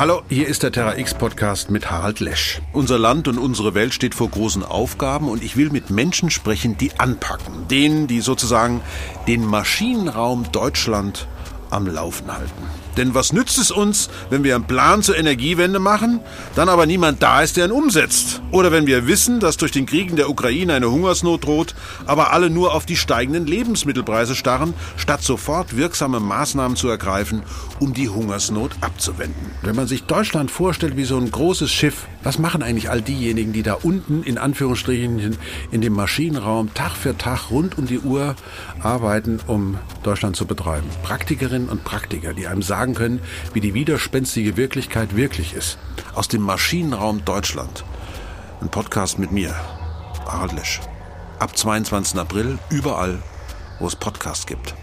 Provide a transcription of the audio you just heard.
Hallo, hier ist der Terra X Podcast mit Harald Lesch. Unser Land und unsere Welt steht vor großen Aufgaben und ich will mit Menschen sprechen, die anpacken. Denen, die sozusagen den Maschinenraum Deutschland am Laufen halten. Denn was nützt es uns, wenn wir einen Plan zur Energiewende machen, dann aber niemand da ist, der ihn umsetzt? Oder wenn wir wissen, dass durch den Krieg in der Ukraine eine Hungersnot droht, aber alle nur auf die steigenden Lebensmittelpreise starren, statt sofort wirksame Maßnahmen zu ergreifen, um die Hungersnot abzuwenden? Wenn man sich Deutschland vorstellt wie so ein großes Schiff, was machen eigentlich all diejenigen, die da unten in Anführungsstrichen in dem Maschinenraum Tag für Tag rund um die Uhr arbeiten, um Deutschland zu betreiben? Praktikerinnen und Praktiker, die einem sagen, sagen können, wie die widerspenstige Wirklichkeit wirklich ist. Aus dem Maschinenraum Deutschland. Ein Podcast mit mir, Harald Lesch. Ab 22. April überall, wo es Podcasts gibt.